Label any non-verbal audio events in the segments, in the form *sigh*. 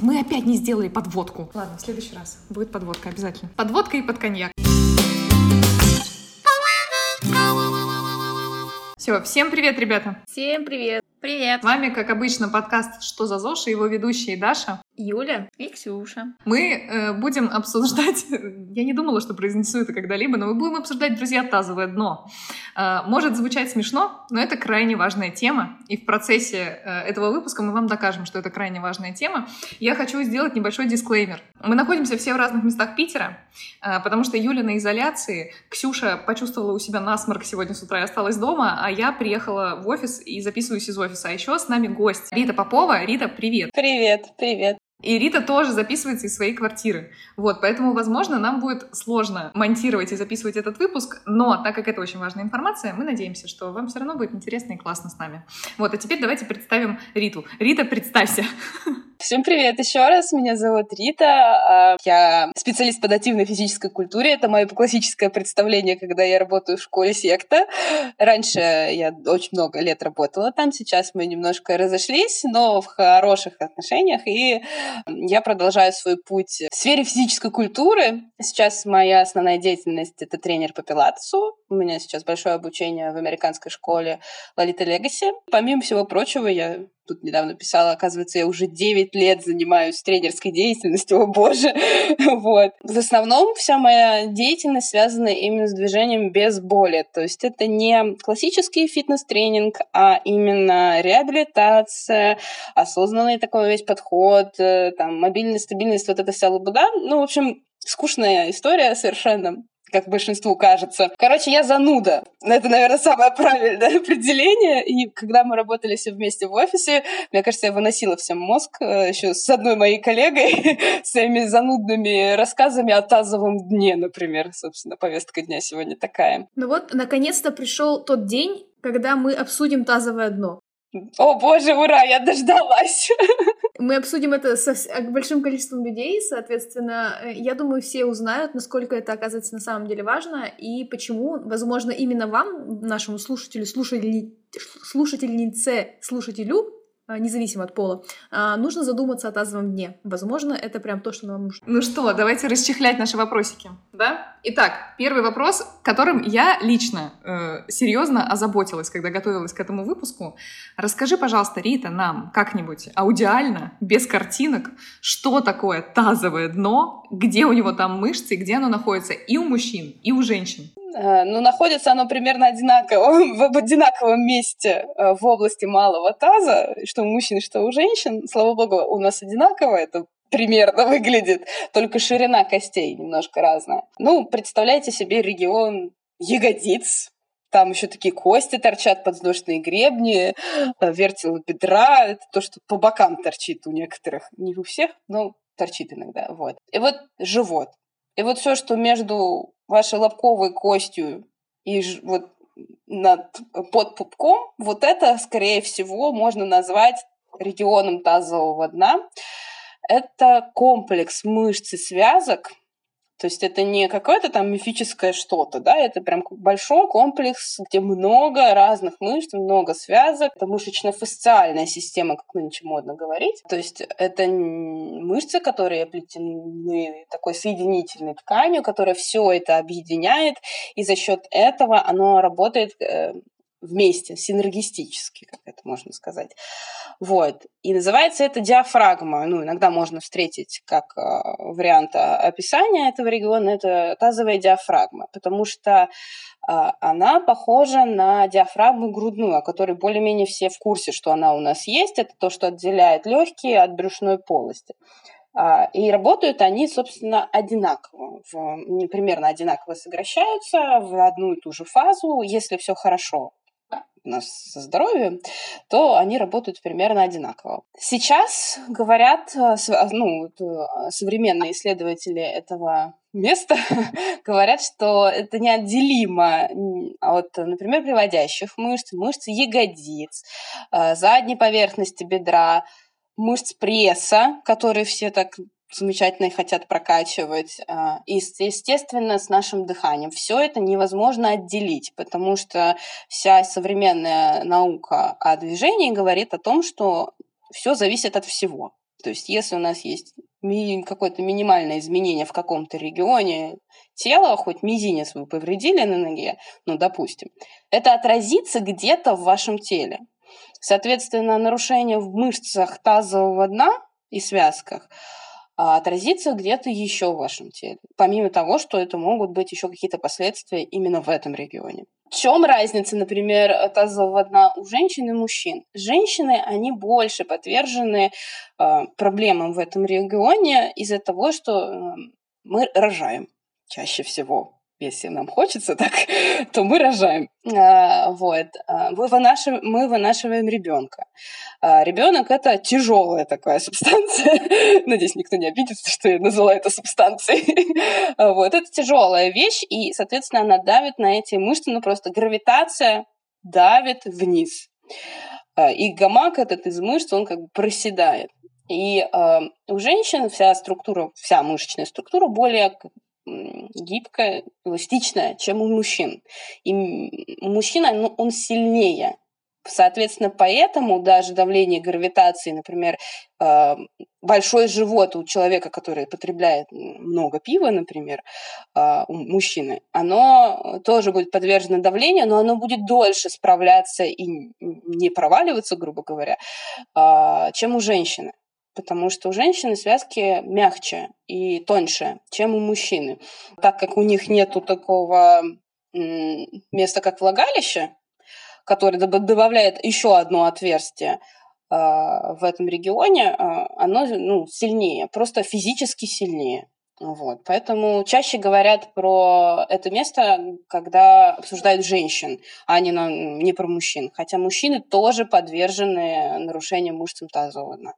Мы опять не сделали подводку. Ладно, в следующий раз будет подводка обязательно. Подводка и под коньяк. Все, всем привет, ребята! Всем привет! Привет! С вами, как обычно, подкаст «Что за ЗОЖ» и его ведущие Даша. Юля и Ксюша. Мы э, будем обсуждать... *laughs* Я не думала, что произнесу это когда-либо, но мы будем обсуждать, друзья, тазовое дно. Э, может звучать смешно, но это крайне важная тема. И в процессе э, этого выпуска мы вам докажем, что это крайне важная тема. Я хочу сделать небольшой дисклеймер. Мы находимся все в разных местах Питера, э, потому что Юля на изоляции, Ксюша почувствовала у себя насморк сегодня с утра и осталась дома, а я приехала в офис и записываюсь из офиса. А еще с нами гость Рита Попова. Рита, привет! Привет, привет! И Рита тоже записывается из своей квартиры. Вот, поэтому, возможно, нам будет сложно монтировать и записывать этот выпуск, но так как это очень важная информация, мы надеемся, что вам все равно будет интересно и классно с нами. Вот, а теперь давайте представим Риту. Рита, представься. Всем привет еще раз, меня зовут Рита, а, я специалист по адаптивной физической культуре, это мое классическое представление, когда я работаю в школе секта. Раньше я очень много лет работала там, сейчас мы немножко разошлись, но в хороших отношениях, и я продолжаю свой путь в сфере физической культуры. Сейчас моя основная деятельность — это тренер по пилатесу, у меня сейчас большое обучение в американской школе Лолита Легаси. Помимо всего прочего, я тут недавно писала, оказывается, я уже 9 лет занимаюсь тренерской деятельностью, о боже. *laughs* вот. В основном вся моя деятельность связана именно с движением без боли. То есть это не классический фитнес-тренинг, а именно реабилитация, осознанный такой весь подход, э, там, мобильность, стабильность, вот эта вся лабуда. Ну, в общем, скучная история совершенно как большинству кажется. Короче, я зануда. Это, наверное, самое правильное *laughs* определение. И когда мы работали все вместе в офисе, мне кажется, я выносила всем мозг э, еще с одной моей коллегой *laughs* своими занудными рассказами о тазовом дне, например. Собственно, повестка дня сегодня такая. Ну вот, наконец-то пришел тот день, когда мы обсудим тазовое дно. О боже, ура, я дождалась! *laughs* Мы обсудим это со большим количеством людей, соответственно, э, я думаю, все узнают, насколько это оказывается на самом деле важно и почему, возможно, именно вам, нашему слушателю, слушатели, слушательнице, слушателю, независимо от пола, а, нужно задуматься о тазовом дне. Возможно, это прям то, что нам нужно. Ну что, давайте расчехлять наши вопросики, да? Итак, первый вопрос, которым я лично э, серьезно озаботилась, когда готовилась к этому выпуску. Расскажи, пожалуйста, Рита, нам как-нибудь аудиально, без картинок, что такое тазовое дно, где у него там мышцы, где оно находится и у мужчин, и у женщин. Э, ну, находится оно примерно одинаково, *laughs* в одинаковом месте э, в области малого таза, что у мужчин, что у женщин. Слава богу, у нас одинаково это примерно *laughs* выглядит, только ширина костей немножко разная. Ну, представляете себе регион ягодиц, там еще такие кости торчат, подвздошные гребни, э, вертелы бедра. Это то, что по бокам торчит у некоторых. Не у всех, но торчит иногда. Вот. И вот живот. И вот все, что между вашей лобковой костью и вот над, под пупком, вот это, скорее всего, можно назвать регионом тазового дна. Это комплекс мышц и связок, то есть это не какое-то там мифическое что-то, да, это прям большой комплекс, где много разных мышц, много связок. Это мышечно-фасциальная система, как нынче модно говорить. То есть это мышцы, которые оплетены такой соединительной тканью, которая все это объединяет, и за счет этого оно работает э, вместе, синергистически, как это можно сказать. Вот. И называется это диафрагма. Ну, иногда можно встретить как э, вариант описания этого региона, это тазовая диафрагма, потому что э, она похожа на диафрагму грудную, о которой более-менее все в курсе, что она у нас есть. Это то, что отделяет легкие от брюшной полости. И работают они, собственно, одинаково, примерно одинаково сокращаются в одну и ту же фазу, если все хорошо нас со здоровьем, то они работают примерно одинаково. Сейчас говорят, э, а, ну, э, современные исследователи этого места *laughs* говорят, что это неотделимо от, например, приводящих мышц, мышц ягодиц, э, задней поверхности бедра, мышц пресса, которые все так замечательно и хотят прокачивать. А, и, естественно, с нашим дыханием. Все это невозможно отделить, потому что вся современная наука о движении говорит о том, что все зависит от всего. То есть если у нас есть какое-то минимальное изменение в каком-то регионе тела, хоть мизинец вы повредили на ноге, ну, допустим, это отразится где-то в вашем теле. Соответственно, нарушение в мышцах тазового дна и связках а, отразится где-то еще в вашем теле. Помимо того, что это могут быть еще какие-то последствия именно в этом регионе. В чем разница, например, тазового дна у женщин и мужчин? Женщины, они больше подвержены э, проблемам в этом регионе из-за того, что э, мы рожаем чаще всего если нам хочется так, *laughs* то мы рожаем. А, вот. А, мы, вынашиваем, мы вынашиваем ребенка. А, ребенок это тяжелая такая субстанция. *laughs* Надеюсь, никто не обидится, что я назвала это субстанцией. *laughs* вот. Это тяжелая вещь, и, соответственно, она давит на эти мышцы, ну просто гравитация давит вниз. И гамак этот из мышц, он как бы проседает. И э, у женщин вся структура, вся мышечная структура более гибкая, эластичная, чем у мужчин. И у мужчин он, сильнее. Соответственно, поэтому даже давление гравитации, например, а, большой живот у человека, который потребляет много пива, например, а, у мужчины, оно тоже будет подвержено давлению, но оно будет дольше справляться и не проваливаться, грубо говоря, а, чем у женщины потому что у женщины связки мягче и тоньше, чем у мужчины. Так как у них нету такого места, как влагалище, которое добавляет еще одно отверстие а, в этом регионе, а, оно ну, сильнее, просто физически сильнее. Вот. Поэтому чаще говорят про это место, когда обсуждают женщин, а не, на, не про мужчин. Хотя мужчины тоже подвержены нарушениям мышц тазового дна.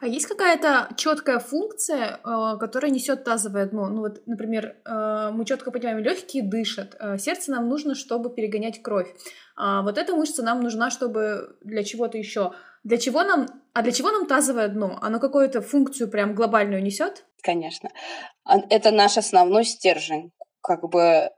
А есть какая-то четкая функция, э, которая несет тазовое дно? Ну вот, например, э, мы четко понимаем, легкие дышат, э, сердце нам нужно, чтобы перегонять кровь. А вот эта мышца нам нужна, чтобы для чего-то еще. Для чего нам, а для чего нам тазовое дно? Оно какую-то функцию прям глобальную несет? Конечно. Это наш основной стержень. Как бы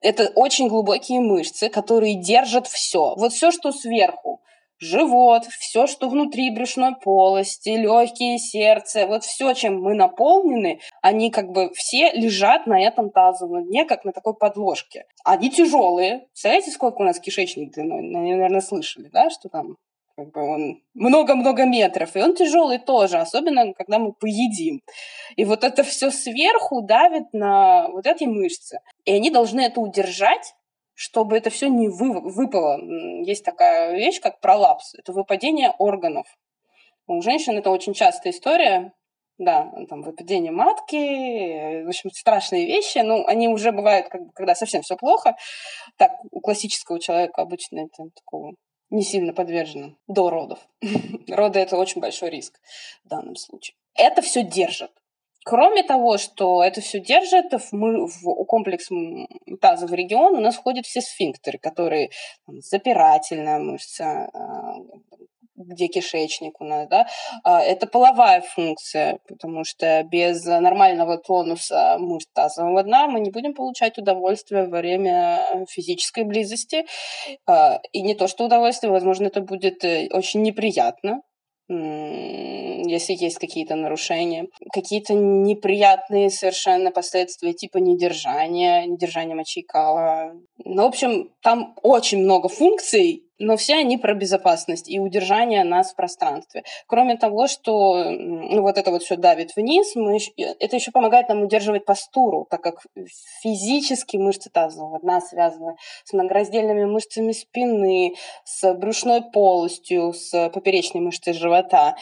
это очень глубокие мышцы, которые держат все. Вот все, что сверху живот, все, что внутри брюшной полости, легкие, сердце, вот все, чем мы наполнены, они как бы все лежат на этом тазовом дне, как на такой подложке. Они тяжелые. Представляете, сколько у нас кишечник длиной? Наверное, слышали, да, что там как бы он много-много метров, и он тяжелый тоже, особенно когда мы поедим. И вот это все сверху давит на вот эти мышцы. И они должны это удержать, чтобы это все не вы, выпало. Есть такая вещь, как пролапс. Это выпадение органов. У женщин это очень частая история. Да, там выпадение матки, в общем, страшные вещи. Ну, они уже бывают, как, когда совсем все плохо. Так, у классического человека обычно это такого не сильно подвержено до родов. *laughs* Роды это очень большой риск в данном случае. Это все держит. Кроме того, что это все держит, мы в комплекс тазовый регион у нас входят все сфинктеры, которые там, запирательная мышца, а, где кишечник у нас, да, а, это половая функция, потому что без нормального тонуса мышц тазового дна мы не будем получать удовольствие во время физической близости. А, и не то, что удовольствие, возможно, это будет э, очень неприятно, если есть какие-то нарушения, какие-то неприятные совершенно последствия типа недержания, недержания мочейкала. Ну, в общем, там очень много функций, но все они про безопасность и удержание нас в пространстве. Кроме того, что ну, вот это вот все давит вниз, мы, это еще помогает нам удерживать постуру, так как физически мышцы тазового дна связаны с многораздельными мышцами спины, с брюшной полостью, с поперечной мышцей живота,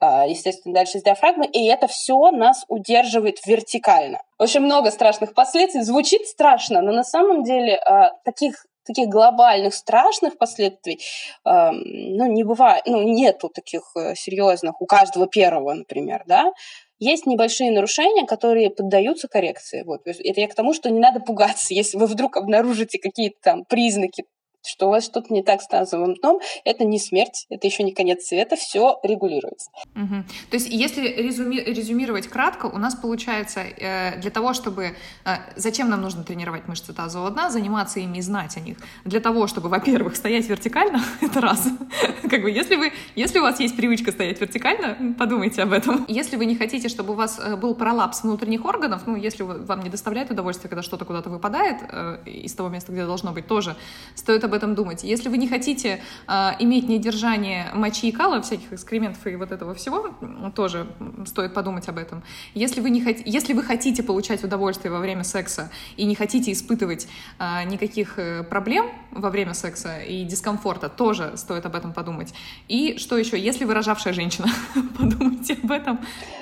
а, естественно, дальше с диафрагмой, и это все нас удерживает вертикально. Очень много страшных последствий. Звучит страшно, но на самом деле а, таких таких глобальных страшных последствий э, ну, не бывает, ну, нету таких э, серьезных у каждого первого, например, да, есть небольшие нарушения, которые поддаются коррекции. Вот. Это я к тому, что не надо пугаться, *laughs* если вы вдруг обнаружите какие-то там признаки что у вас что-то не так с тазовым дном, это не смерть, это еще не конец света, все регулируется. Угу. То есть, если резюми резюмировать кратко, у нас получается э, для того, чтобы... Э, зачем нам нужно тренировать мышцы тазового дна, заниматься ими и знать о них? Для того, чтобы, во-первых, стоять вертикально, это раз. *laughs* как бы, если, вы, если у вас есть привычка стоять вертикально, подумайте об этом. Если вы не хотите, чтобы у вас э, был пролапс внутренних органов, ну, если вам не доставляет удовольствие, когда что-то куда-то выпадает э, из того места, где должно быть, тоже стоит об этом думать. Если вы не хотите э, иметь недержание мочи и кала, всяких экскрементов и вот этого всего, тоже стоит подумать об этом. Если вы, не хот... если вы хотите получать удовольствие во время секса и не хотите испытывать э, никаких проблем во время секса и дискомфорта, тоже стоит об этом подумать. И что еще? Если вы рожавшая женщина, *laughs* подумайте об этом.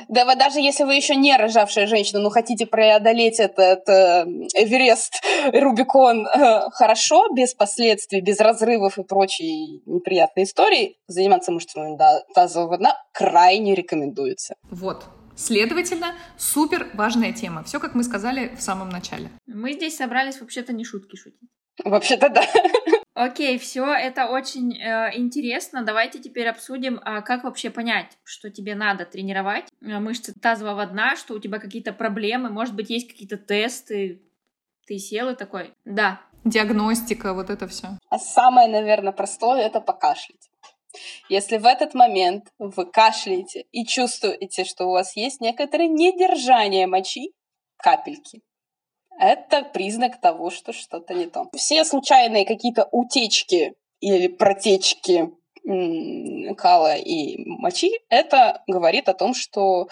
Да, вы даже если вы еще не рожавшая женщина, но хотите преодолеть этот э, Эверест, *laughs* Рубикон э, хорошо, без последствий, без разрывов и прочей неприятной истории, заниматься мышцами тазового дна крайне рекомендуется. Вот, Следовательно, супер важная тема. Все, как мы сказали в самом начале. Мы здесь собрались вообще-то не шутки шутить. Вообще-то да. *laughs* Окей, все это очень э, интересно. Давайте теперь обсудим, э, как вообще понять, что тебе надо тренировать э, мышцы тазового дна, что у тебя какие-то проблемы, может быть, есть какие-то тесты. Ты сел и такой, да. Диагностика, вот это все. А самое, наверное, простое это покашлять. Если в этот момент вы кашляете и чувствуете, что у вас есть некоторое недержание мочи, капельки, это признак того, что что-то не то. Все случайные какие-то утечки или протечки кала и мочи, это говорит о том, что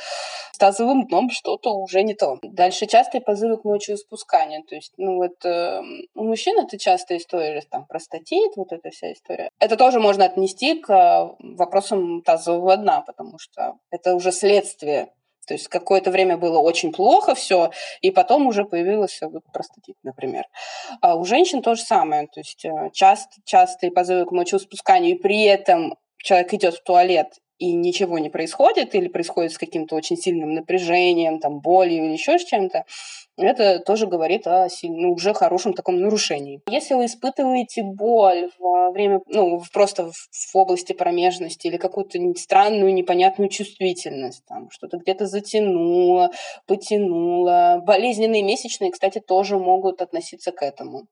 с тазовым дном что-то уже не то. Дальше частые позывы к мочеиспусканию. То есть, ну вот э, у мужчин это частая история, там, простатит, вот эта вся история. Это тоже можно отнести к э, вопросам тазового дна, потому что это уже следствие то есть какое-то время было очень плохо все, и потом уже появился вот простатит, например. А у женщин то же самое. То есть э, часто, частые позывы к мочеиспусканию, и при этом человек идет в туалет и ничего не происходит, или происходит с каким-то очень сильным напряжением, там, болью или еще с чем-то, это тоже говорит о ну, уже хорошем таком нарушении. Если вы испытываете боль во время, ну, просто в области промежности или какую-то странную, непонятную чувствительность, там, что-то где-то затянуло, потянуло, болезненные месячные, кстати, тоже могут относиться к этому.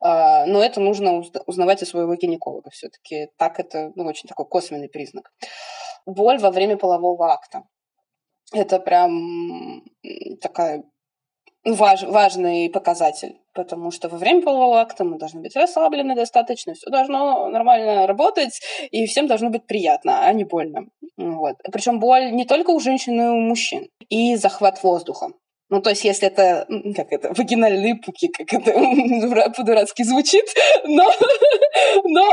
А, но это нужно узнавать у своего гинеколога все-таки. Так это ну, очень такой косвенный признак. Боль во время полового акта. Это прям такая важ, важный показатель, потому что во время полового акта мы должны быть расслаблены достаточно, все должно нормально работать, и всем должно быть приятно, а не больно. Вот. Причем боль не только у женщин, но и у мужчин. И захват воздуха. Ну, то есть, если это, как это, вагинальные пуки, как это *laughs* по-дурацки звучит, но, *laughs* но,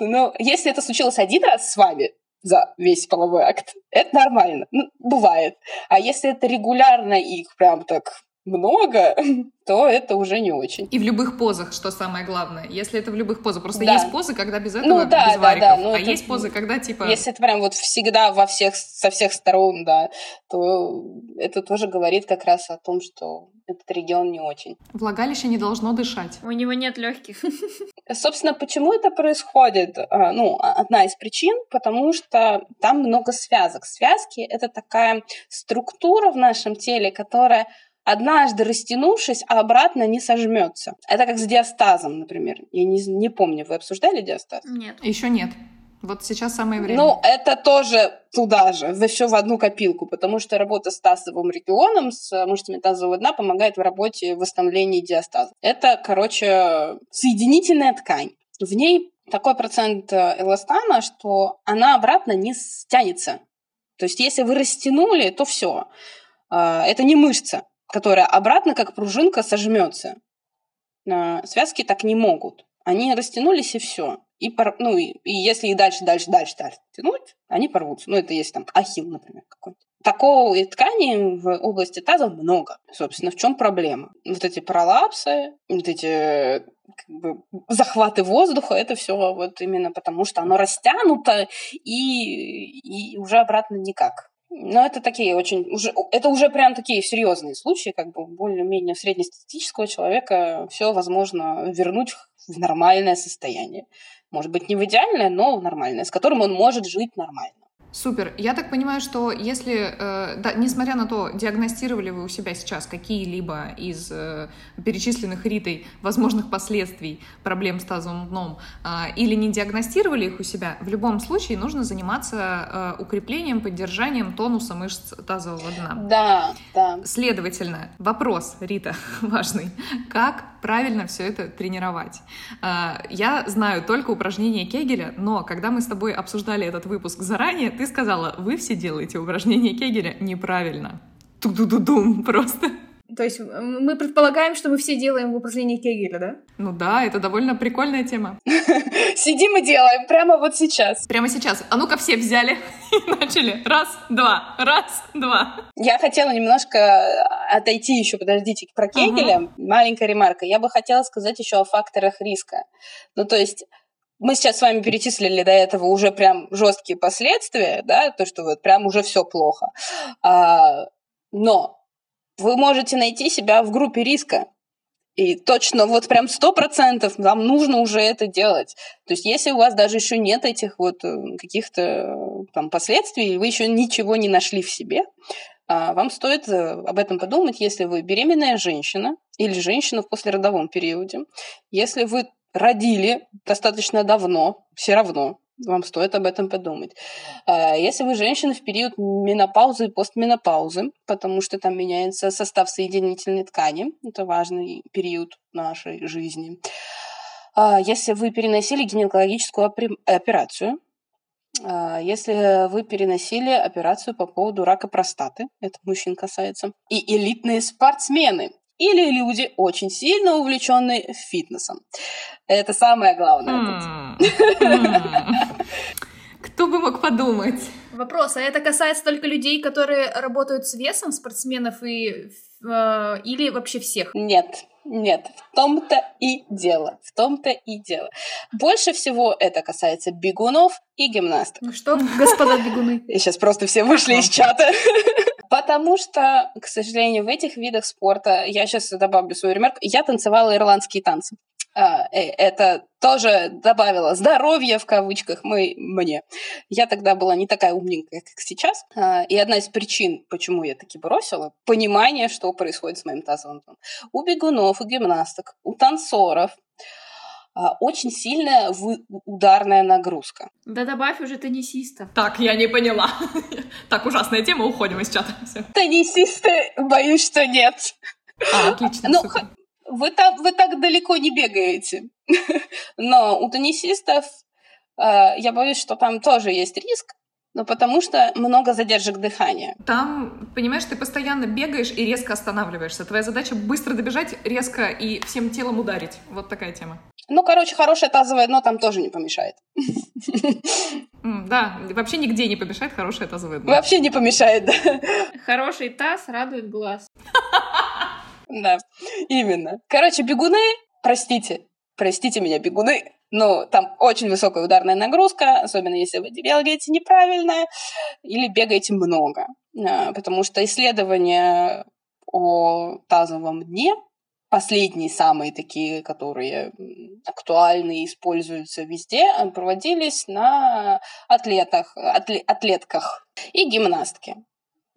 но если это случилось один раз с вами, за весь половой акт. Это нормально. Ну, бывает. А если это регулярно и прям так много, *laughs* то это уже не очень. И в любых позах, что самое главное. Если это в любых позах. Просто да. есть позы, когда без этого, ну, да, без вариков. Да, да. Ну, а это, есть позы, когда типа... Если это прям вот всегда во всех, со всех сторон, да, то это тоже говорит как раз о том, что этот регион не очень. Влагалище не должно дышать. У него нет легких. *laughs* Собственно, почему это происходит? А, ну, одна из причин, потому что там много связок. Связки — это такая структура в нашем теле, которая однажды растянувшись, а обратно не сожмется. Это как с диастазом, например. Я не, не помню, вы обсуждали диастаз? Нет. Еще нет. Вот сейчас самое время. Ну, это тоже туда же, все в одну копилку, потому что работа с тазовым регионом, с мышцами тазового дна помогает в работе в восстановлении диастаза. Это, короче, соединительная ткань. В ней такой процент э, эластана, что она обратно не стянется. То есть, если вы растянули, то все. А, это не мышца которая обратно, как пружинка, сожмется. Связки так не могут. Они растянулись и все. И, пор... ну, и, и если их дальше, дальше, дальше, дальше тянуть, они порвутся. Ну, это есть там ахилл, например, какой-то. Такого ткани в области таза много. Собственно, в чем проблема? Вот эти пролапсы, вот эти как бы, захваты воздуха, это все вот именно потому, что оно растянуто и, и уже обратно никак. Но это такие очень уже это уже прям такие серьезные случаи, как бы более-менее среднестатистического человека все возможно вернуть в нормальное состояние. Может быть, не в идеальное, но в нормальное, с которым он может жить нормально. Супер. Я так понимаю, что если, э, да, несмотря на то, диагностировали вы у себя сейчас какие-либо из э, перечисленных Ритой возможных последствий проблем с тазовым дном, э, или не диагностировали их у себя, в любом случае нужно заниматься э, укреплением, поддержанием тонуса мышц тазового дна. Да, да. Следовательно, вопрос, Рита, *laughs* важный. Как правильно все это тренировать? Э, я знаю только упражнения Кегеля, но когда мы с тобой обсуждали этот выпуск заранее, ты сказала, вы все делаете упражнения Кегеля неправильно. Ту-ду-ду-дум *laughs* просто. То есть мы предполагаем, что мы все делаем упражнения Кегеля, да? *laughs* Ну да, это довольно прикольная тема. Сидим и делаем прямо вот сейчас. Прямо сейчас. А ну-ка все взяли *laughs* и начали. Раз, два, раз, два. Я хотела немножко отойти еще, подождите, про Кегеля. Угу. Маленькая ремарка. Я бы хотела сказать еще о факторах риска. Ну то есть мы сейчас с вами перечислили до этого уже прям жесткие последствия, да, то, что вот прям уже все плохо. А, но вы можете найти себя в группе риска. И точно, вот прям сто процентов вам нужно уже это делать. То есть, если у вас даже еще нет этих вот э, каких-то э, там последствий, вы еще ничего не нашли в себе, а, вам стоит э, об этом подумать, если вы беременная женщина или женщина в послеродовом периоде, если вы родили достаточно давно, все равно вам стоит об этом подумать. А, если вы женщина в период менопаузы и постменопаузы, потому что там меняется состав соединительной ткани, это важный период нашей жизни. А, если вы переносили гинекологическую операцию, а, если вы переносили операцию по поводу рака простаты, это мужчин касается, и элитные спортсмены, или люди очень сильно увлеченные фитнесом. Это самое главное. Кто бы мог подумать? Вопрос, а это касается только людей, которые работают с весом, спортсменов и э, или вообще всех? Нет, нет, в том-то и дело, в том-то и дело. Больше всего это касается бегунов и гимнастов. Ну что, господа бегуны? И сейчас просто все вышли из чата. Потому что, к сожалению, в этих видах спорта, я сейчас добавлю свою ремарку, я танцевала ирландские танцы. А, э, это тоже добавило здоровье в кавычках мы, мне. Я тогда была не такая умненькая, как сейчас. А, и одна из причин, почему я таки бросила, понимание, что происходит с моим тазовым У бегунов, у гимнасток, у танцоров очень сильная ударная нагрузка. Да добавь уже теннисиста. Так, я не поняла. *laughs* Так, ужасная тема, уходим из чата. Теннисисты, боюсь, что нет. А, отлично, ну, вы так, вы так далеко не бегаете. *laughs* Но у теннисистов э, я боюсь, что там тоже есть риск, но потому что много задержек дыхания. Там, понимаешь, ты постоянно бегаешь и резко останавливаешься. Твоя задача быстро добежать, резко и всем телом ударить. Вот такая тема. Ну, короче, хорошее тазовое дно там тоже не помешает. Да, вообще нигде не помешает хорошее тазовое дно. Вообще не помешает, да. Хороший таз радует глаз. *laughs* Да, именно. Короче, бегуны, простите, простите меня, бегуны, но там очень высокая ударная нагрузка, особенно если вы бегаете неправильно или бегаете много. А, потому что исследования о тазовом дне последние самые такие, которые актуальны и используются везде, проводились на атлетах, атлетках и гимнастке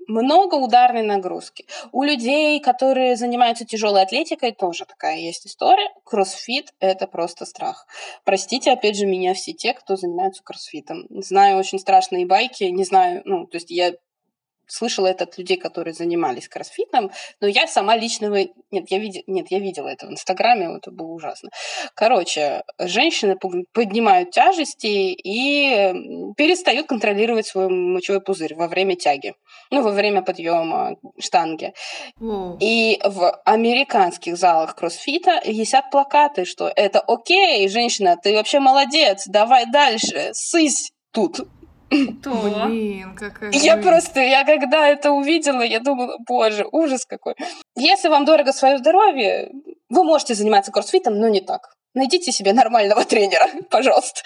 много ударной нагрузки. У людей, которые занимаются тяжелой атлетикой, тоже такая есть история. Кроссфит — это просто страх. Простите, опять же, меня все те, кто занимается кроссфитом. Знаю очень страшные байки, не знаю, ну, то есть я слышала это от людей, которые занимались кроссфитом, но я сама лично... Нет, я, види... Нет, я видела это в Инстаграме, это было ужасно. Короче, женщины поднимают тяжести и перестают контролировать свой мочевой пузырь во время тяги, ну, во время подъема штанги. Mm. И в американских залах кроссфита висят плакаты, что это окей, женщина, ты вообще молодец, давай дальше, сысь тут. То. Блин, какая Я просто, я когда это увидела, я думала, боже, ужас какой. Если вам дорого свое здоровье, вы можете заниматься кроссфитом, но не так. Найдите себе нормального тренера, *laughs* пожалуйста.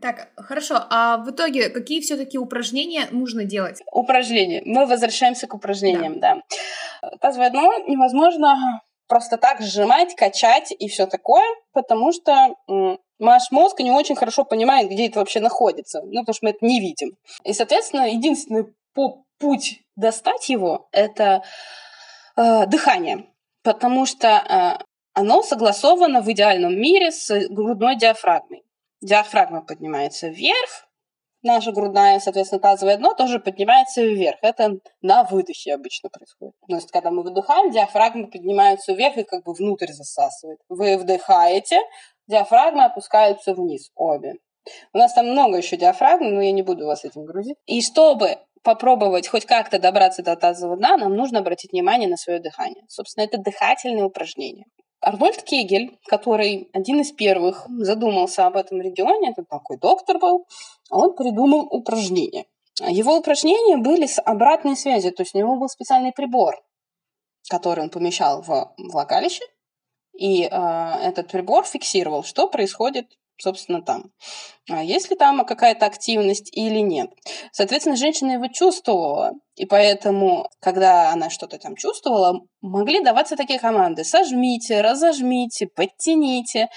Так, хорошо. А в итоге какие все-таки упражнения нужно делать? Упражнения. Мы возвращаемся к упражнениям, да. да. Тазовое дно невозможно просто так сжимать, качать и все такое, потому что наш мозг не очень хорошо понимает, где это вообще находится, ну, потому что мы это не видим. И, соответственно, единственный путь достать его — это э, дыхание, потому что э, оно согласовано в идеальном мире с грудной диафрагмой. Диафрагма поднимается вверх, наша грудная, соответственно, тазовое дно тоже поднимается вверх. Это на выдохе обычно происходит. То есть, когда мы выдыхаем, диафрагма поднимается вверх и как бы внутрь засасывает. Вы вдыхаете, диафрагмы опускаются вниз, обе. У нас там много еще диафрагм, но я не буду вас этим грузить. И чтобы попробовать хоть как-то добраться до тазового дна, нам нужно обратить внимание на свое дыхание. Собственно, это дыхательные упражнения. Арнольд Кегель, который один из первых задумался об этом регионе, это такой доктор был, он придумал упражнения. Его упражнения были с обратной связью, то есть у него был специальный прибор, который он помещал в влагалище, и э, этот прибор фиксировал, что происходит собственно, там. А есть ли там какая-то активность или нет. Соответственно, женщина его чувствовала, и поэтому, когда она что-то там чувствовала, могли даваться такие команды «сожмите», «разожмите», «подтяните».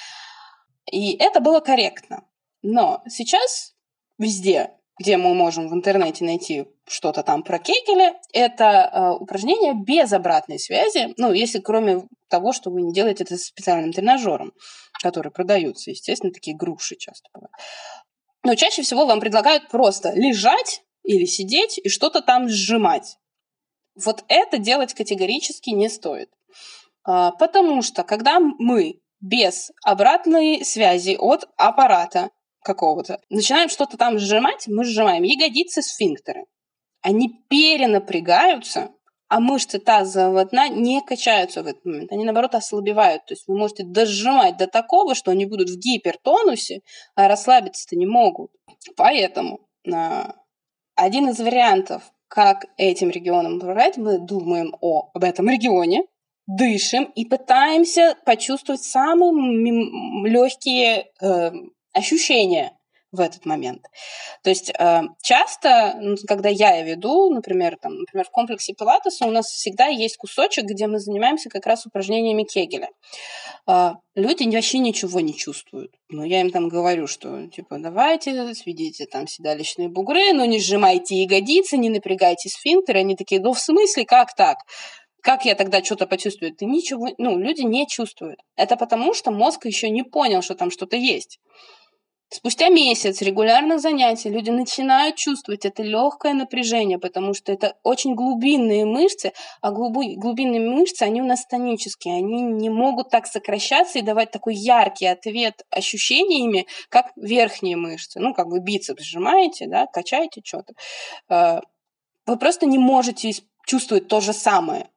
И это было корректно. Но сейчас везде, где мы можем в интернете найти что-то там про Кегеля, это э, упражнение без обратной связи, ну, если кроме того, что вы не делаете это специальным тренажером которые продаются, естественно, такие груши часто бывают. Но чаще всего вам предлагают просто лежать или сидеть и что-то там сжимать. Вот это делать категорически не стоит. А, потому что когда мы без обратной связи от аппарата какого-то начинаем что-то там сжимать, мы сжимаем ягодицы сфинктеры. Они перенапрягаются, а мышцы тазового дна не качаются в этот момент, они наоборот ослабевают. То есть вы можете дожимать до такого, что они будут в гипертонусе, а расслабиться-то не могут. Поэтому а, один из вариантов, как этим регионом управлять, мы думаем о, об этом регионе, дышим и пытаемся почувствовать самые легкие э, ощущения в этот момент. То есть э, часто, ну, когда я веду, например, там, например, в комплексе Пилатеса у нас всегда есть кусочек, где мы занимаемся как раз упражнениями Кегеля. Э, люди вообще ничего не чувствуют. Но я им там говорю, что типа давайте, сведите там седалищные бугры, но не сжимайте ягодицы, не напрягайте сфинктеры. Они такие, ну в смысле, как так? Как я тогда что-то почувствую? Ты ничего, ну, люди не чувствуют. Это потому, что мозг еще не понял, что там что-то есть. Спустя месяц регулярных занятий люди начинают чувствовать это легкое напряжение, потому что это очень глубинные мышцы, а глубинные мышцы, они у нас тонические, они не могут так сокращаться и давать такой яркий ответ ощущениями, как верхние мышцы. Ну, как вы бицепс сжимаете, да, качаете что-то. Э, вы просто не можете чувствовать то же самое.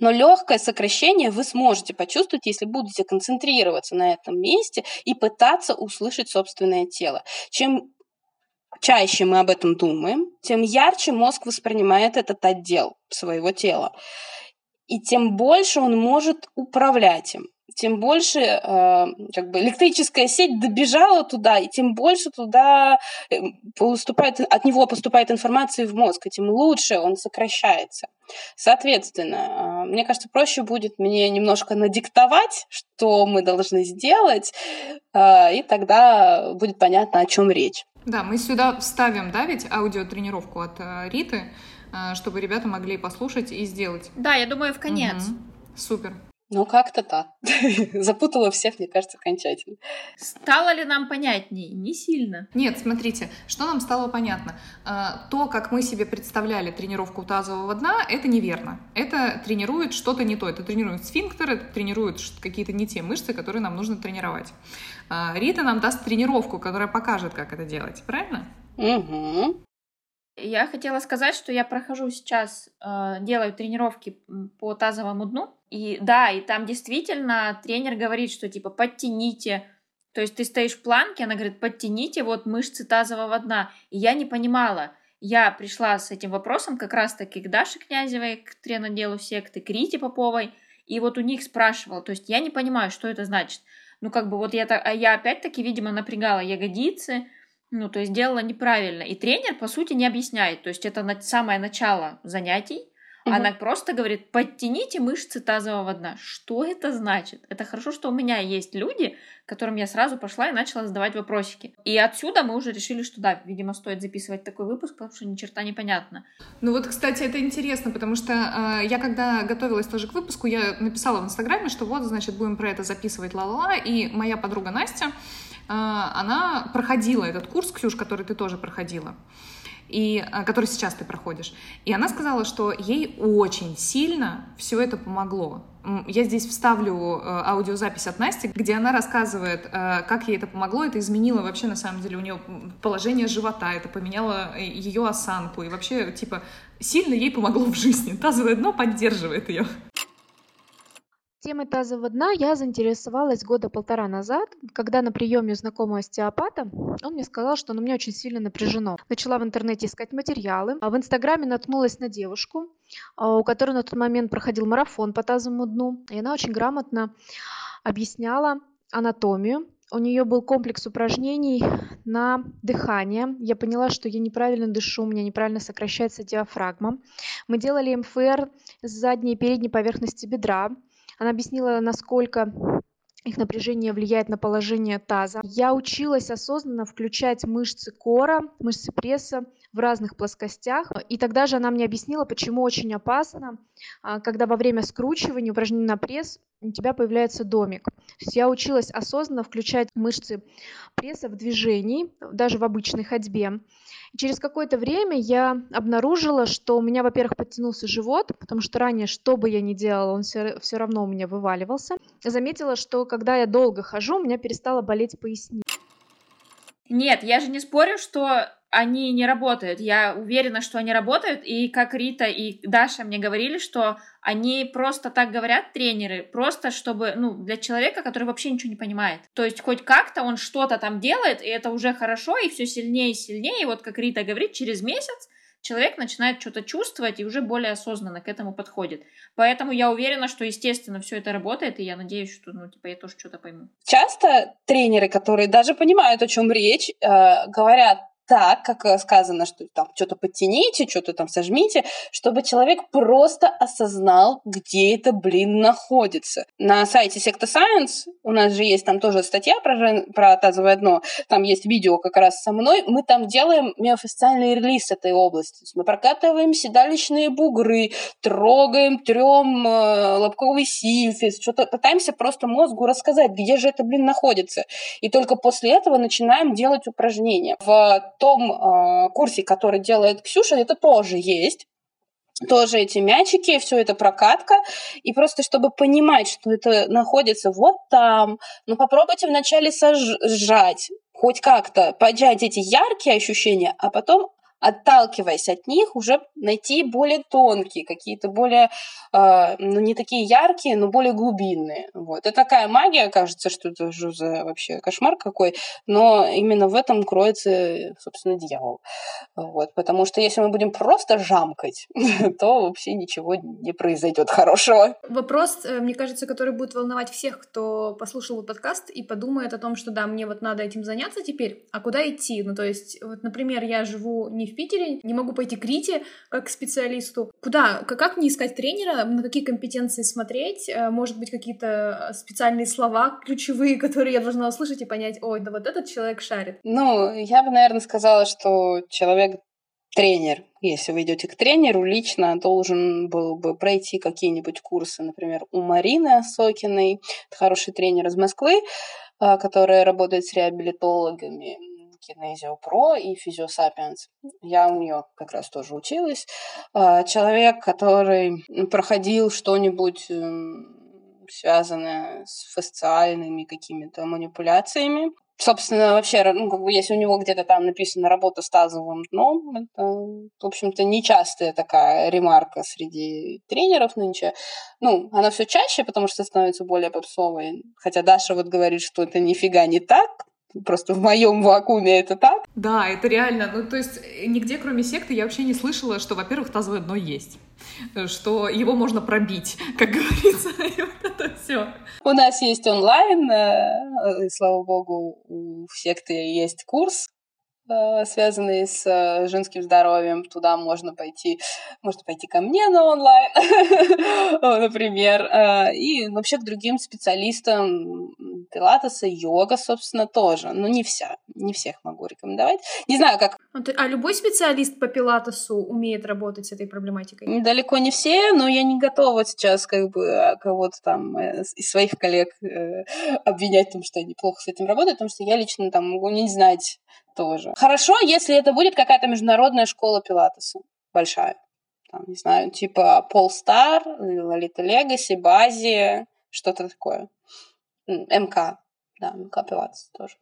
Но легкое сокращение вы сможете почувствовать, если будете концентрироваться на этом месте и пытаться услышать собственное тело. Чем чаще мы об этом думаем, тем ярче мозг воспринимает этот отдел своего тела. И тем больше он может управлять им тем больше э, как бы электрическая сеть добежала туда, и тем больше туда э, поступает, от него поступает информация в мозг, и тем лучше он сокращается. Соответственно, э, мне кажется, проще будет мне немножко надиктовать, что мы должны сделать, э, и тогда будет понятно, о чем речь. Да, мы сюда вставим, да, ведь аудиотренировку от э, Риты, чтобы ребята могли послушать и сделать. Да, я думаю, в конец. Угу. Супер. Ну, как-то так. *laughs* Запутала всех, мне кажется, окончательно. Стало ли нам понятнее? Не сильно. Нет, смотрите, что нам стало понятно. А, то, как мы себе представляли тренировку тазового дна, это неверно. Это тренирует что-то не то. Это тренирует сфинктер, это тренирует какие-то не те мышцы, которые нам нужно тренировать. А, Рита нам даст тренировку, которая покажет, как это делать. Правильно? Угу. Я хотела сказать, что я прохожу сейчас, э, делаю тренировки по тазовому дну. И да, и там действительно тренер говорит, что типа подтяните. То есть ты стоишь в планке, она говорит, подтяните вот мышцы тазового дна. И я не понимала. Я пришла с этим вопросом как раз-таки к Даше Князевой, к треноделу секты, к Рите Поповой. И вот у них спрашивала. То есть я не понимаю, что это значит. Ну как бы вот я, а я опять-таки, видимо, напрягала ягодицы, Ну, то есть делала неправильно. И тренер, по сути, не объясняет. То есть это самое начало занятий, Угу. Она просто говорит, подтяните мышцы тазового дна. Что это значит? Это хорошо, что у меня есть люди, которым я сразу пошла и начала задавать вопросики. И отсюда мы уже решили, что да, видимо, стоит записывать такой выпуск, потому что ни черта непонятно. Ну вот, кстати, это интересно, потому что э, я когда готовилась тоже к выпуску, я написала в Инстаграме, что вот, значит, будем про это записывать ла-ла-ла, и моя подруга Настя, она проходила этот курс, Ксюш, который ты тоже проходила и, э, который сейчас ты проходишь. И она сказала, что ей очень сильно все это помогло. Я здесь вставлю э, аудиозапись от Насти, где она рассказывает, э, как ей это помогло. Это изменило вообще, на самом деле, у нее положение живота, это поменяло ее осанку. И вообще, типа, сильно ей помогло в жизни. Тазовое дно поддерживает ее. Темой тазового дна я заинтересовалась года полтора назад, когда на приеме у знакомого остеопата он мне сказал, что на мне очень сильно напряжено. Начала в интернете искать материалы, а в инстаграме наткнулась на девушку, а, у которой на тот момент проходил марафон по тазовому дну, и она очень грамотно объясняла анатомию, у нее был комплекс упражнений на дыхание. Я поняла, что я неправильно дышу, у меня неправильно сокращается диафрагма. Мы делали МФР с задней и передней поверхности бедра. Она объяснила, насколько их напряжение влияет на положение таза. Я училась осознанно включать мышцы кора, мышцы пресса в разных плоскостях. И тогда же она мне объяснила, почему очень опасно, а, когда во время скручивания упражнений на пресс у тебя появляется домик. То есть я училась осознанно включать мышцы пресса в движении, даже в обычной ходьбе. И через какое-то время я обнаружила, что у меня, во-первых, подтянулся живот, потому что ранее, что бы я ни делала, он все, все равно у меня вываливался. Заметила, что когда я долго хожу, у меня перестала болеть поясница. Нет, я же не спорю, что они не работают. Я уверена, что они работают. И как Рита и Даша мне говорили, что они просто так говорят, тренеры, просто чтобы, ну, для человека, который вообще ничего не понимает. То есть хоть как-то он что-то там делает, и это уже хорошо, и все сильнее и сильнее. И вот как Рита говорит, через месяц человек начинает что-то чувствовать и уже более осознанно к этому подходит. Поэтому я уверена, что, естественно, все это работает, и я надеюсь, что, ну, типа, я тоже что-то пойму. Часто тренеры, которые даже понимают, о чем речь, э, говорят, так, как э, сказано, что там что-то подтяните, что-то там сожмите, чтобы человек просто осознал, где это, блин, находится. На сайте Secta Science у нас же есть там тоже статья про, про тазовое дно, там есть видео как раз со мной, мы там делаем миофасциальный релиз этой области. Мы прокатываем седалищные бугры, трогаем, трем э, лобковый симфиз, что-то пытаемся просто мозгу рассказать, где же это, блин, находится. И только после этого начинаем делать упражнения. В том э, курсе, который делает Ксюша, это тоже есть. Тоже эти мячики, все это прокатка, и просто чтобы понимать, что это находится вот там, ну попробуйте вначале сожать, хоть как-то поджать эти яркие ощущения, а потом отталкиваясь от них, уже найти более тонкие, какие-то более, э, ну, не такие яркие, но более глубинные. Вот. Это такая магия, кажется, что это же за вообще кошмар какой, но именно в этом кроется, собственно, дьявол. Вот. Потому что если мы будем просто жамкать, *laughs* то вообще ничего не произойдет хорошего. Вопрос, э, мне кажется, который будет волновать всех, кто послушал подкаст и подумает о том, что да, мне вот надо этим заняться теперь, а куда идти? Ну, то есть, вот, например, я живу не в Питере, не могу пойти к Рите как к специалисту. Куда? Как мне искать тренера? На какие компетенции смотреть? Э, может быть, какие-то специальные слова ключевые, *laughs* которые я должна услышать и понять, ой, да вот этот человек шарит. Ну, я бы, наверное, сказала, что человек тренер, если вы идете к тренеру, лично должен был бы пройти какие-нибудь курсы, например, у Марины Сокиной, хороший тренер из Москвы, э, которая работает с реабилитологами Kinesio Pro и Sapiens. Я у нее как раз тоже училась. А, человек, который проходил что-нибудь эм, связанное с фасциальными какими-то манипуляциями. Собственно, вообще, ну, как бы, если у него где-то там написано «работа с тазовым дном», это, в общем-то, нечастая такая ремарка среди тренеров нынче. Ну, она все чаще, потому что становится более попсовой. Хотя Даша вот говорит, что это нифига не так, Просто в моем вакууме это так? Да, это реально. Ну, то есть нигде, кроме секты, я вообще не слышала, что, во-первых, тазовое дно есть что его можно пробить, *laughs* как говорится, *laughs* и вот это все. У нас есть онлайн, э, и, слава богу, у секты есть курс э, связанные с э, женским здоровьем. Туда можно пойти, можно пойти ко мне на онлайн, *laughs* например, э, и вообще к другим специалистам пилатеса, йога, собственно, тоже. Но не вся, не всех могу рекомендовать. Не знаю, как... А, а любой специалист по пилатесу умеет работать с этой проблематикой? Далеко не все, но я не готова сейчас как бы кого-то там из своих коллег обвинять в том, что они плохо с этим работают, потому что я лично там могу не знать тоже. Хорошо, если это будет какая-то международная школа пилатеса, большая. Там, не знаю, типа Полстар, Лолита Легаси, Бази, что-то такое. МК, да, МК Пилатес тоже.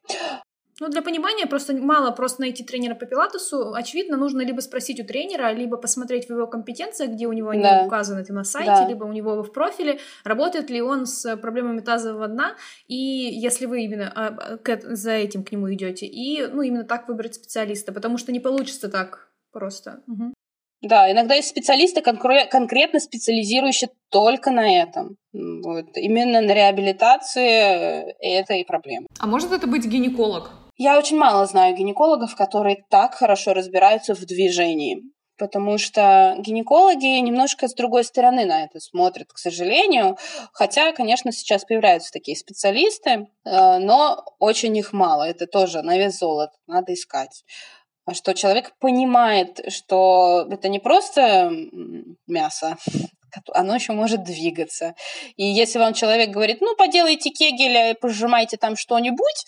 Ну, для понимания просто мало просто найти тренера по пилатесу. Очевидно, нужно либо спросить у тренера, либо посмотреть в его компетенциях, где у него они да. указаны это на сайте, да. либо у него в профиле, работает ли он с проблемами тазового дна, и если вы именно а, за этим к нему идете, и ну, именно так выбрать специалиста, потому что не получится так просто. Угу. Да, иногда есть специалисты, конкретно специализирующие только на этом. Вот. Именно на реабилитации это и проблема. А может это быть гинеколог? Я очень мало знаю гинекологов, которые так хорошо разбираются в движении. Потому что гинекологи немножко с другой стороны на это смотрят, к сожалению. Хотя, конечно, сейчас появляются такие специалисты, э, но очень их мало. Это тоже на вес золота, надо искать что человек понимает, что это не просто мясо, оно еще может двигаться. И если вам человек говорит, ну, поделайте кегеля и пожимайте там что-нибудь,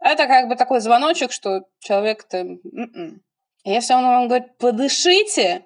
это как бы такой звоночек, что человек-то... М-м. Если он вам говорит, подышите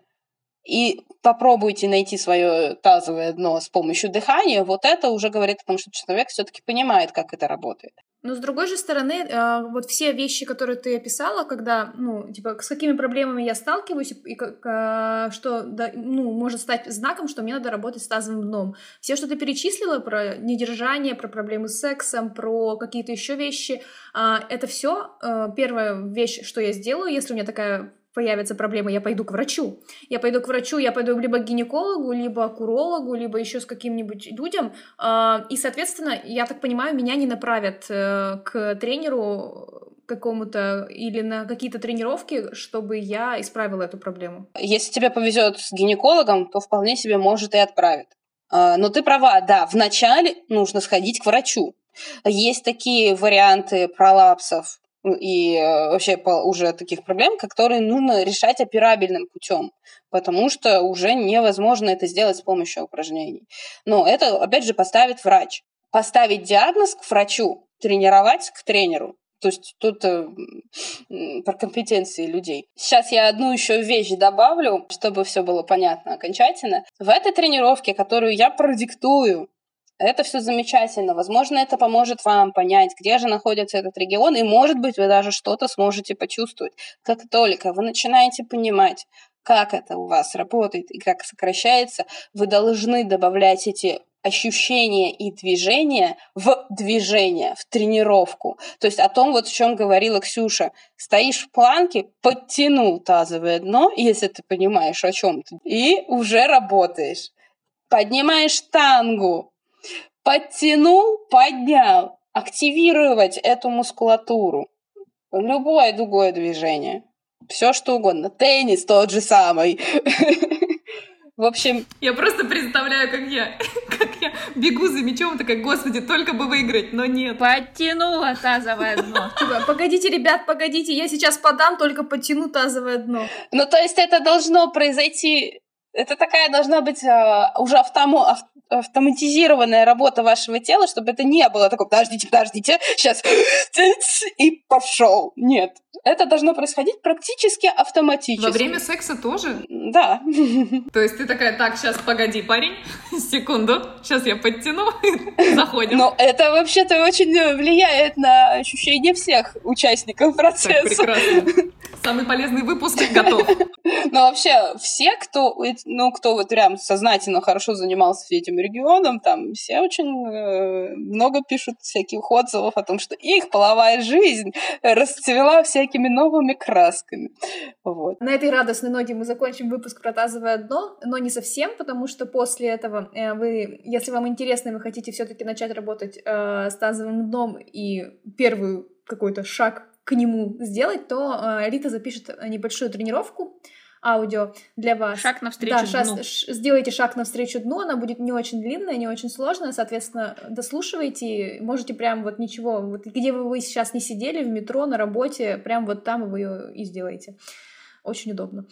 и попробуйте найти свое тазовое дно с помощью дыхания, вот это уже говорит о том, что человек все-таки понимает, как это работает. Но с другой же стороны, э, вот все вещи, которые ты описала, когда, ну, типа, с какими проблемами я сталкиваюсь, и как, э, что, да, ну, может стать знаком, что мне надо работать с тазовым дном. Все, что ты перечислила про недержание, про проблемы с сексом, про какие-то еще вещи, э, это все первая вещь, что я сделаю, если у меня такая появятся проблемы, я пойду к врачу. Я пойду к врачу, я пойду либо к гинекологу, либо к урологу, либо еще с каким-нибудь людям. А, и, соответственно, я так понимаю, меня не направят э, к тренеру какому-то или на какие-то тренировки, чтобы я исправила эту проблему. Если тебе повезет с гинекологом, то вполне себе может и отправит. А, но ты права, да, вначале нужно сходить к врачу. Есть такие варианты пролапсов, и э, вообще уже таких проблем, которые нужно решать операбельным путем, потому что уже невозможно это сделать с помощью упражнений. Но это, опять же, поставит врач. Поставить диагноз к врачу, тренировать к тренеру. То есть тут э, про компетенции людей. Сейчас я одну еще вещь добавлю, чтобы все было понятно окончательно. В этой тренировке, которую я продиктую, это все замечательно. Возможно, это поможет вам понять, где же находится этот регион, и, может быть, вы даже что-то сможете почувствовать. Как только вы начинаете понимать, как это у вас работает и как сокращается, вы должны добавлять эти ощущения и движения в движение, в тренировку. То есть о том, вот о чем говорила Ксюша. Стоишь в планке, подтянул тазовое дно, если ты понимаешь, о чем ты, и уже работаешь. Поднимаешь штангу, Подтянул, поднял. Активировать эту мускулатуру. Любое другое движение. Все что угодно. Теннис тот же самый. *laughs* В общем... Я просто представляю, как я, *laughs* как я бегу за мячом, такая, господи, только бы выиграть, но нет. Подтянула тазовое дно. *laughs* Типа, погодите, ребят, погодите, я сейчас подам, только подтяну тазовое дно. Ну, то есть это должно произойти это такая должна быть э, уже автомо, ав, автоматизированная работа вашего тела, чтобы это не было такое, подождите, подождите, сейчас и пошел. Нет. Это должно происходить практически автоматически. Во время секса тоже? Да. То есть ты такая, так, сейчас погоди, парень, *laughs* секунду, сейчас я подтяну, *laughs* заходим. Но это вообще-то очень влияет на ощущение всех участников процесса. Так, прекрасно. *laughs* Самый полезный выпуск готов. Но вообще все, кто, ну, кто вот прям сознательно хорошо занимался этим регионом, там все очень э, много пишут всяких отзывов о том, что их половая жизнь расцвела всякими новыми красками. Вот. На этой радостной ноте мы закончим выпуск про тазовое дно, но не совсем, потому что после этого э, вы, если вам интересно, вы хотите все-таки начать работать э, с тазовым дном и первый какой-то шаг к нему сделать, то э, Рита запишет небольшую тренировку аудио для вас. Шаг навстречу да, шаг, дну. сделайте шаг навстречу дну, она будет не очень длинная, не очень сложная, соответственно, дослушивайте, можете прям вот ничего, вот где бы вы сейчас не сидели, в метро, на работе, прям вот там вы ее и сделаете. Очень удобно.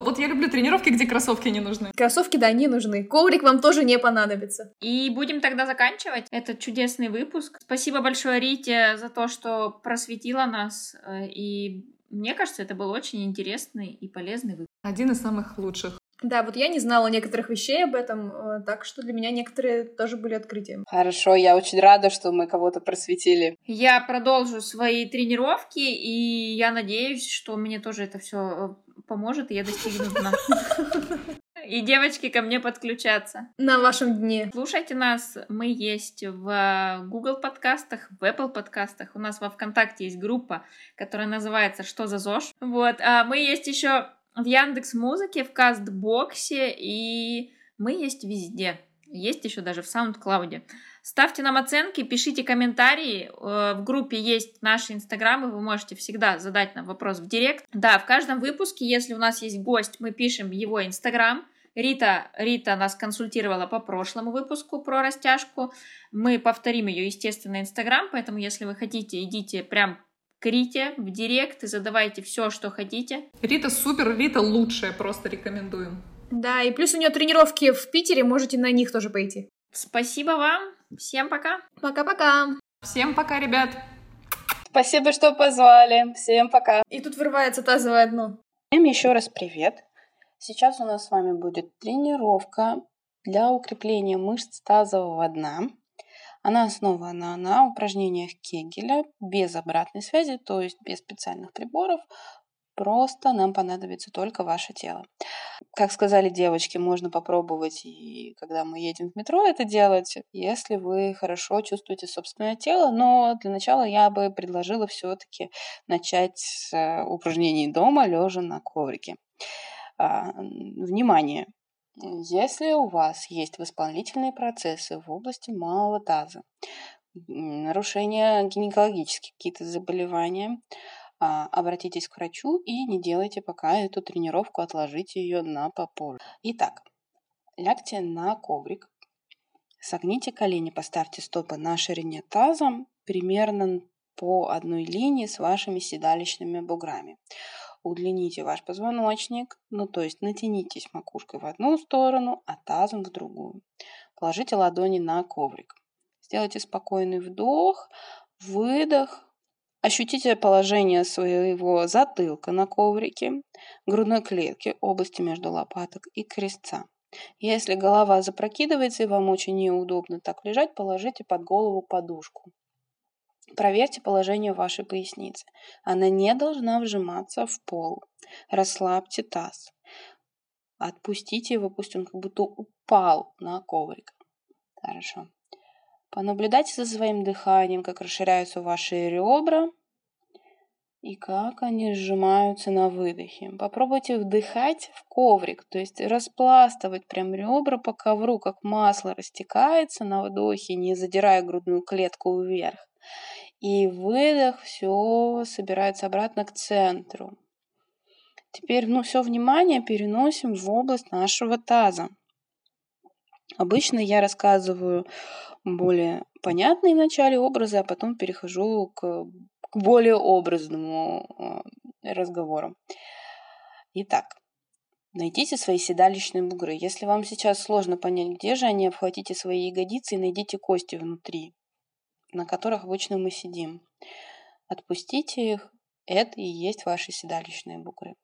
Вот я люблю тренировки, где кроссовки не нужны. Кроссовки, да, не нужны. Коврик вам тоже не понадобится. И будем тогда заканчивать этот чудесный выпуск. Спасибо большое Рите за то, что просветила нас. Э, и мне кажется, это был очень интересный и полезный выпуск. Один из самых лучших. Да, вот я не знала некоторых вещей об этом, э, так что для меня некоторые тоже были открытием. Хорошо, я очень рада, что мы кого-то просветили. Я продолжу свои тренировки, и я надеюсь, что мне тоже это все э, поможет, и я достигну дна. И девочки ко мне подключатся. На вашем дне. Слушайте нас. Мы есть в Google подкастах, в Apple подкастах. У нас во ВКонтакте есть группа, которая называется «Что за ЗОЖ?». Вот. А мы есть еще в Яндекс Музыке, в Кастбоксе, и мы есть везде. Есть еще даже в SoundCloud. Ставьте нам оценки, пишите комментарии. Э, в группе есть наши инстаграмы, вы можете всегда задать нам вопрос в директ. Да, в каждом выпуске, если у нас есть гость, мы пишем его инстаграм. Рита, Рита нас консультировала по прошлому выпуску про растяжку. Мы повторим ее, естественно, инстаграм, поэтому если вы хотите, идите прям к Рите в директ и задавайте все, что хотите. Рита супер, Рита лучшая, просто рекомендуем. Да, и плюс у нее тренировки в Питере, можете на них тоже пойти. Спасибо вам, всем пока. Пока-пока. Всем пока, ребят. Спасибо, что позвали. Всем пока. И тут вырывается тазовое дно. Всем еще раз привет. Сейчас у нас с вами будет тренировка для укрепления мышц тазового дна. Она основана на упражнениях Кегеля без обратной связи, то есть без специальных приборов. Просто нам понадобится только ваше тело. Как сказали девочки, можно попробовать и когда мы едем в метро это делать, если вы хорошо чувствуете собственное тело. Но для начала я бы предложила все-таки начать с э, упражнений дома, лежа на коврике. А, внимание! Если у вас есть воспалительные процессы в области малого таза, нарушения гинекологические какие-то заболевания, обратитесь к врачу и не делайте пока эту тренировку, отложите ее на попозже. Итак, лягте на коврик, согните колени, поставьте стопы на ширине таза, примерно по одной линии с вашими седалищными буграми удлините ваш позвоночник, ну то есть натянитесь макушкой в одну сторону, а тазом в другую. Положите ладони на коврик. Сделайте спокойный вдох, выдох. Ощутите положение своего затылка на коврике, грудной клетки, области между лопаток и крестца. Если голова запрокидывается и вам очень неудобно так лежать, положите под голову подушку. Проверьте положение вашей поясницы. Она не должна вжиматься в пол. Расслабьте таз. Отпустите его, пусть он как будто упал на коврик. Хорошо. Понаблюдайте за своим дыханием, как расширяются ваши ребра и как они сжимаются на выдохе. Попробуйте вдыхать в коврик, то есть распластывать прям ребра по ковру, как масло растекается на вдохе, не задирая грудную клетку вверх. И выдох, все собирается обратно к центру. Теперь ну, все внимание переносим в область нашего таза. Обычно я рассказываю более понятные в начале образы, а потом перехожу к, к более образному э, разговору. Итак, найдите свои седалищные бугры. Если вам сейчас сложно понять, где же они, обхватите свои ягодицы и найдите кости внутри на которых обычно мы сидим. Отпустите их, это и есть ваши седалищные бугры.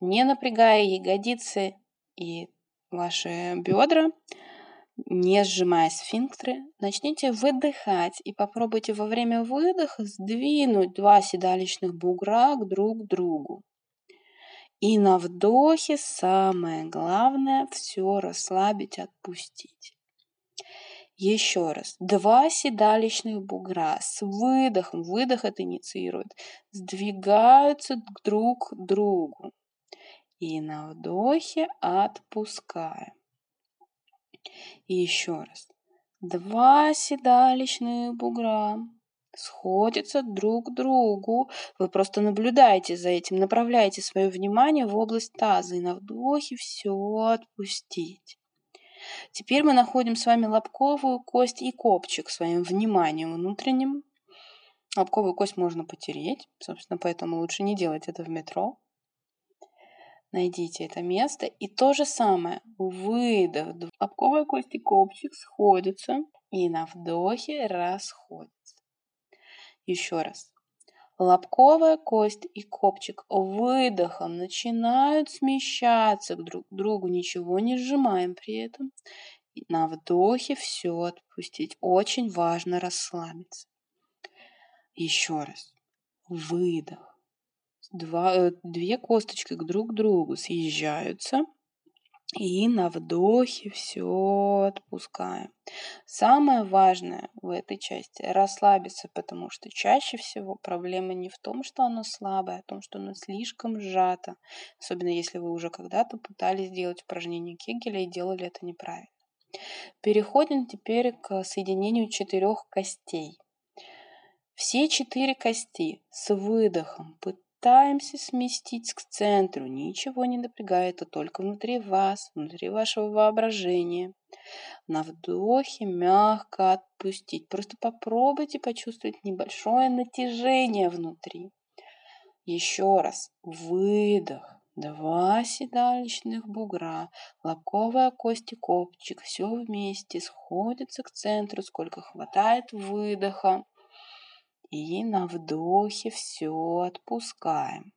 Не напрягая ягодицы и ваши бедра, не сжимая сфинктеры, начните выдыхать и попробуйте во время выдоха сдвинуть два седалищных бугра к друг другу. И на вдохе самое главное все расслабить, отпустить. Еще раз. Два седалищных бугра с выдохом, выдох это инициирует, сдвигаются друг к другу. И на вдохе отпускаем. И еще раз. Два седалищных бугра сходятся друг к другу. Вы просто наблюдаете за этим, направляете свое внимание в область таза и на вдохе все отпустить. Теперь мы находим с вами лобковую кость и копчик своим вниманием внутренним. Лобковую кость можно потереть, собственно, поэтому лучше не делать это в метро. Найдите это место. И то же самое. Выдох. Лобковая кость и копчик сходятся. И на вдохе расходятся. Еще раз. Лобковая кость и копчик выдохом начинают смещаться друг другу, ничего не сжимаем при этом. И на вдохе все отпустить. Очень важно расслабиться. Еще раз. Выдох два, э, две косточки друг к другу съезжаются. И на вдохе все отпускаем. Самое важное в этой части расслабиться, потому что чаще всего проблема не в том, что оно слабое, а в том, что оно слишком сжато. Особенно если вы уже когда-то пытались сделать упражнение Кегеля и делали это неправильно. Переходим теперь к соединению четырех костей. Все четыре кости с выдохом пытаемся сместить к центру. Ничего не напрягает, это только внутри вас, внутри вашего воображения. На вдохе мягко отпустить. Просто попробуйте почувствовать небольшое натяжение внутри. Еще раз. Выдох. Два седалищных бугра, лобковая кость и копчик, все вместе сходятся к центру, сколько хватает выдоха. И на вдохе все отпускаем.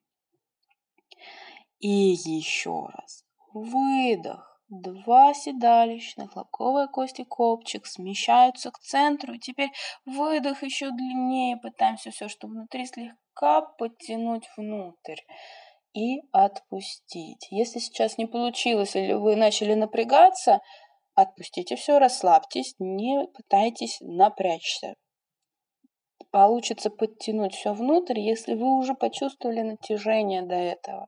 И еще раз. Выдох. Два седалищных, лобковая кость и копчик смещаются к центру. Теперь выдох еще длиннее. Пытаемся все, что внутри, слегка подтянуть внутрь и отпустить. Если сейчас не получилось или вы начали напрягаться, отпустите все, расслабьтесь, не пытайтесь напрячься получится подтянуть все внутрь, если вы уже почувствовали натяжение до этого.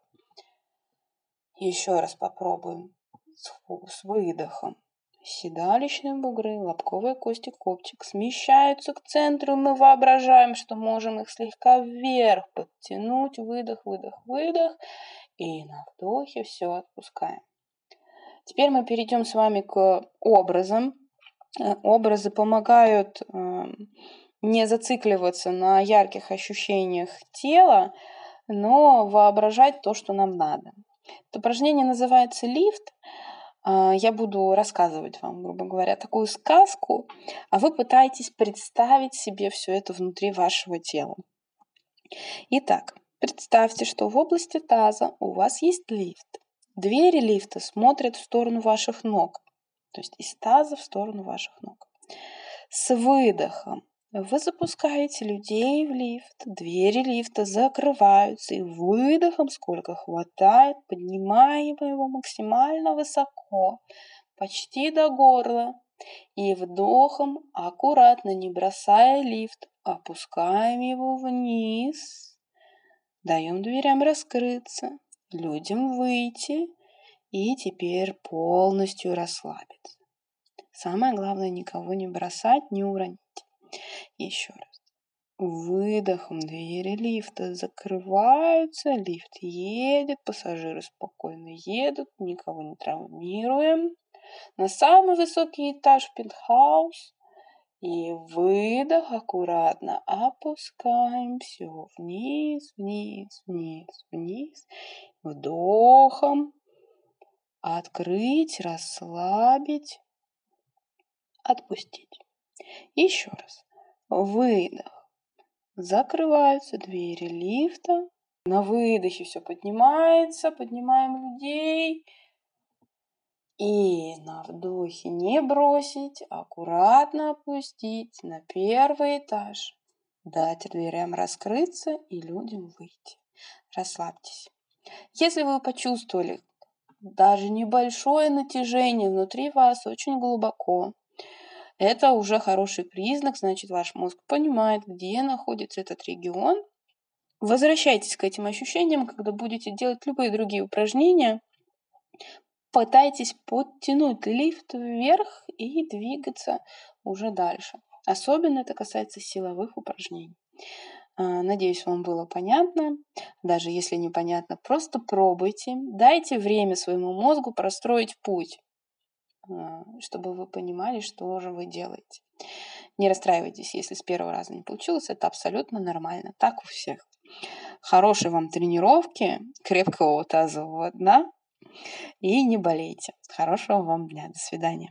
Еще раз попробуем с, с выдохом. Седалищные бугры, лобковые кости, копчик смещаются к центру. Мы воображаем, что можем их слегка вверх подтянуть. Выдох, выдох, выдох. И на вдохе все отпускаем. Теперь мы перейдем с вами к образам. Э, образы помогают эм, не зацикливаться на ярких ощущениях тела, но воображать то, что нам надо. Это упражнение называется лифт. А, я буду рассказывать вам, грубо говоря, такую сказку, а вы пытаетесь представить себе все это внутри вашего тела. Итак, представьте, что в области таза у вас есть лифт. Двери лифта смотрят в сторону ваших ног, то есть из таза в сторону ваших ног. С выдохом вы запускаете людей в лифт, двери лифта закрываются, и выдохом, сколько хватает, поднимаем его максимально высоко, почти до горла, и вдохом, аккуратно, не бросая лифт, опускаем его вниз, даем дверям раскрыться, людям выйти, и теперь полностью расслабиться. Самое главное, никого не бросать, не уронить. Еще раз. Выдохом двери лифта закрываются, лифт едет, пассажиры спокойно едут, никого не травмируем. На самый высокий этаж пентхаус. И выдох аккуратно опускаем все вниз, вниз, вниз, вниз. Вдохом открыть, расслабить, отпустить. Еще раз. Выдох. Закрываются двери лифта. На выдохе все поднимается. Поднимаем людей. И на вдохе не бросить, аккуратно опустить на первый этаж. Дать дверям раскрыться и людям выйти. Расслабьтесь. Если вы почувствовали даже небольшое натяжение внутри вас очень глубоко, это уже хороший признак, значит, ваш мозг понимает, где находится этот регион. Возвращайтесь к этим ощущениям, когда будете делать любые другие упражнения. Пытайтесь подтянуть лифт вверх и двигаться уже дальше. Особенно это касается силовых упражнений. А, надеюсь, вам было понятно. Даже если непонятно, просто пробуйте. Дайте время своему мозгу простроить путь, чтобы вы понимали, что же вы делаете. Не расстраивайтесь, если с первого раза не получилось. Это абсолютно нормально. Так у всех. Хорошей вам тренировки, крепкого тазового дна и не болейте. Хорошего вам дня. До свидания.